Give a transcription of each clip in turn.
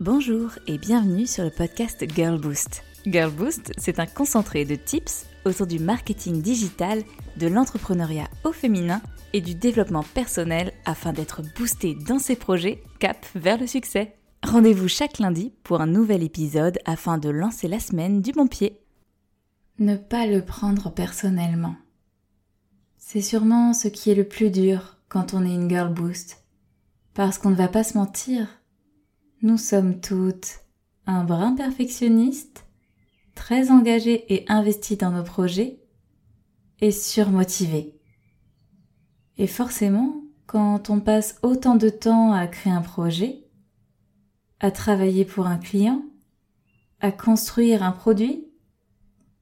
Bonjour et bienvenue sur le podcast Girl Boost. Girl Boost, c'est un concentré de tips autour du marketing digital, de l'entrepreneuriat au féminin et du développement personnel afin d'être boosté dans ses projets cap vers le succès. Rendez-vous chaque lundi pour un nouvel épisode afin de lancer la semaine du bon pied. Ne pas le prendre personnellement. C'est sûrement ce qui est le plus dur quand on est une girl boost. Parce qu'on ne va pas se mentir. Nous sommes toutes un brin perfectionniste, très engagées et investies dans nos projets, et surmotivées. Et forcément, quand on passe autant de temps à créer un projet, à travailler pour un client, à construire un produit,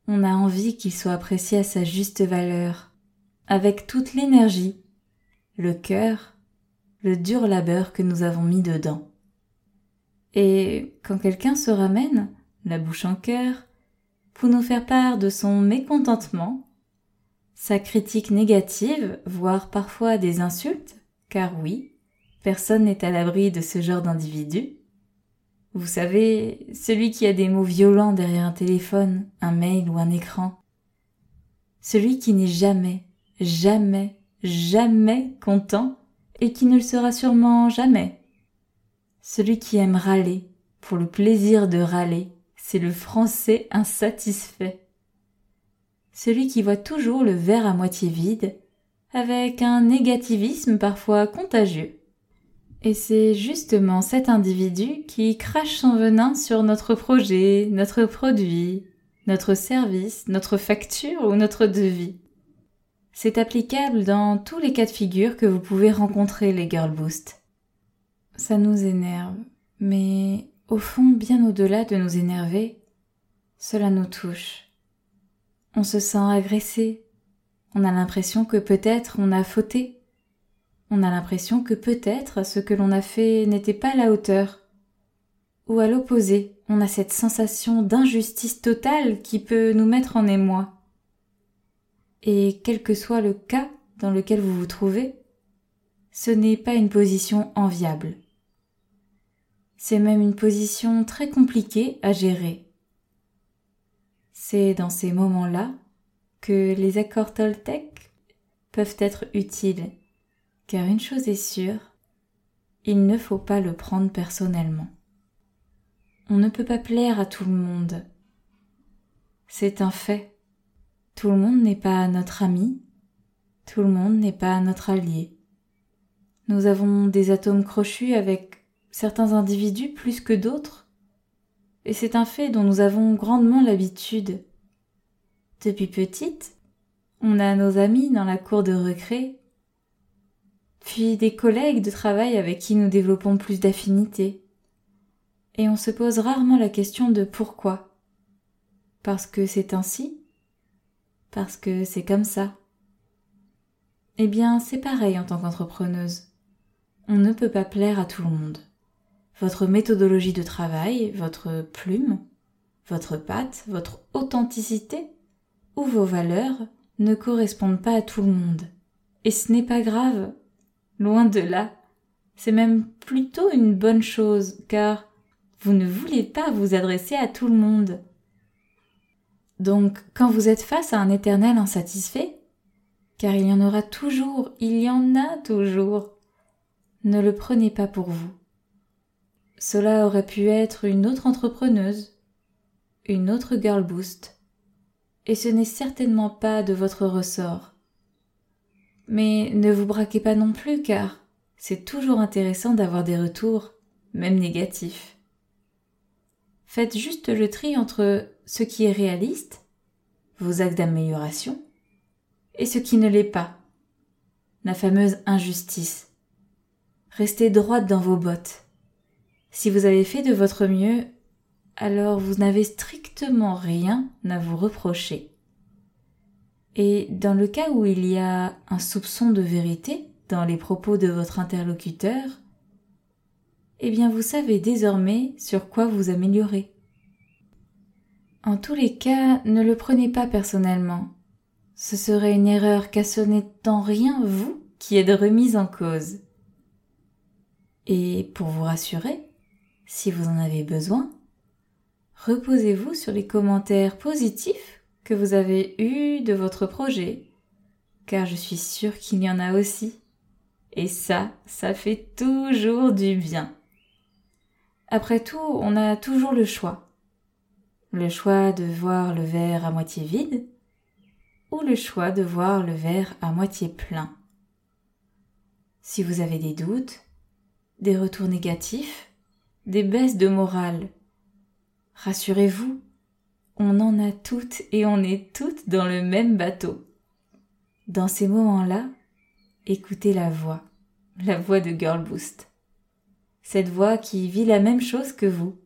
on a envie qu'il soit apprécié à sa juste valeur, avec toute l'énergie, le cœur, le dur labeur que nous avons mis dedans. Et quand quelqu'un se ramène, la bouche en cœur, pour nous faire part de son mécontentement, sa critique négative, voire parfois des insultes, car oui, personne n'est à l'abri de ce genre d'individu. Vous savez, celui qui a des mots violents derrière un téléphone, un mail ou un écran. Celui qui n'est jamais, jamais, jamais content et qui ne le sera sûrement jamais. Celui qui aime râler, pour le plaisir de râler, c'est le français insatisfait celui qui voit toujours le verre à moitié vide, avec un négativisme parfois contagieux. Et c'est justement cet individu qui crache son venin sur notre projet, notre produit, notre service, notre facture ou notre devis. C'est applicable dans tous les cas de figure que vous pouvez rencontrer les Girl Boost. Ça nous énerve, mais au fond, bien au-delà de nous énerver, cela nous touche on se sent agressé. On a l'impression que peut-être on a fauté. On a l'impression que peut-être ce que l'on a fait n'était pas à la hauteur. Ou à l'opposé, on a cette sensation d'injustice totale qui peut nous mettre en émoi. Et quel que soit le cas dans lequel vous vous trouvez, ce n'est pas une position enviable. C'est même une position très compliquée à gérer. C'est dans ces moments-là que les accords Toltec peuvent être utiles, car une chose est sûre, il ne faut pas le prendre personnellement. On ne peut pas plaire à tout le monde. C'est un fait. Tout le monde n'est pas notre ami, tout le monde n'est pas notre allié. Nous avons des atomes crochus avec certains individus plus que d'autres, et c'est un fait dont nous avons grandement l'habitude. Depuis petite, on a nos amis dans la cour de recré, puis des collègues de travail avec qui nous développons plus d'affinité. Et on se pose rarement la question de pourquoi. Parce que c'est ainsi Parce que c'est comme ça Eh bien, c'est pareil en tant qu'entrepreneuse. On ne peut pas plaire à tout le monde votre méthodologie de travail, votre plume, votre patte, votre authenticité ou vos valeurs ne correspondent pas à tout le monde. Et ce n'est pas grave. Loin de là. C'est même plutôt une bonne chose, car vous ne voulez pas vous adresser à tout le monde. Donc, quand vous êtes face à un éternel insatisfait, car il y en aura toujours, il y en a toujours, ne le prenez pas pour vous. Cela aurait pu être une autre entrepreneuse, une autre girl boost, et ce n'est certainement pas de votre ressort. Mais ne vous braquez pas non plus car c'est toujours intéressant d'avoir des retours, même négatifs. Faites juste le tri entre ce qui est réaliste, vos actes d'amélioration, et ce qui ne l'est pas, la fameuse injustice. Restez droite dans vos bottes. Si vous avez fait de votre mieux, alors vous n'avez strictement rien à vous reprocher. Et dans le cas où il y a un soupçon de vérité dans les propos de votre interlocuteur, eh bien vous savez désormais sur quoi vous améliorer. En tous les cas, ne le prenez pas personnellement. Ce serait une erreur car ce n'est en rien vous qui êtes remise en cause. Et pour vous rassurer, Si vous en avez besoin, reposez-vous sur les commentaires positifs que vous avez eus de votre projet, car je suis sûre qu'il y en a aussi. Et ça, ça fait toujours du bien. Après tout, on a toujours le choix. Le choix de voir le verre à moitié vide ou le choix de voir le verre à moitié plein. Si vous avez des doutes, des retours négatifs, des baisses de morale, rassurez-vous, on en a toutes et on est toutes dans le même bateau. Dans ces moments-là, écoutez la voix, la voix de Girl Boost. Cette voix qui vit la même chose que vous.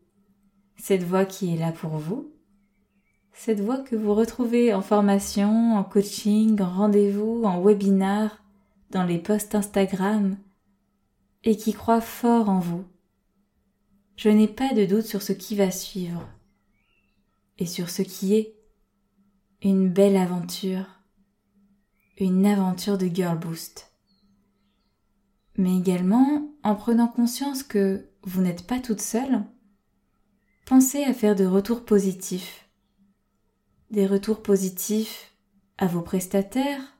Cette voix qui est là pour vous. Cette voix que vous retrouvez en formation, en coaching, en rendez-vous, en webinar, dans les posts Instagram, et qui croit fort en vous. Je n'ai pas de doute sur ce qui va suivre, et sur ce qui est une belle aventure, une aventure de Girl Boost. Mais également, en prenant conscience que vous n'êtes pas toute seule, pensez à faire de retours positifs. Des retours positifs à vos prestataires,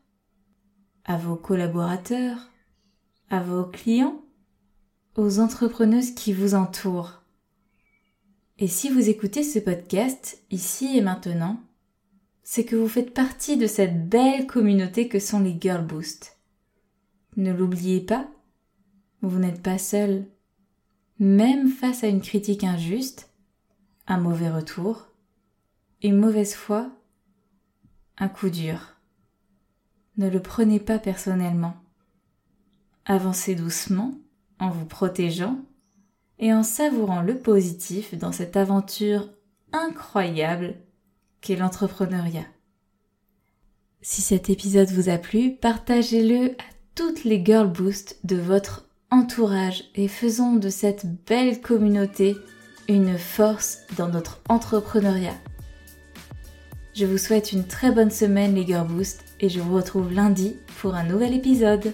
à vos collaborateurs, à vos clients, aux entrepreneuses qui vous entourent. Et si vous écoutez ce podcast ici et maintenant, c'est que vous faites partie de cette belle communauté que sont les Girl Boost. Ne l'oubliez pas, vous n'êtes pas seul. Même face à une critique injuste, un mauvais retour, une mauvaise foi, un coup dur. Ne le prenez pas personnellement. Avancez doucement en vous protégeant et en savourant le positif dans cette aventure incroyable qu'est l'entrepreneuriat. Si cet épisode vous a plu, partagez-le à toutes les Girl Boost de votre entourage et faisons de cette belle communauté une force dans notre entrepreneuriat. Je vous souhaite une très bonne semaine les Girl Boost et je vous retrouve lundi pour un nouvel épisode.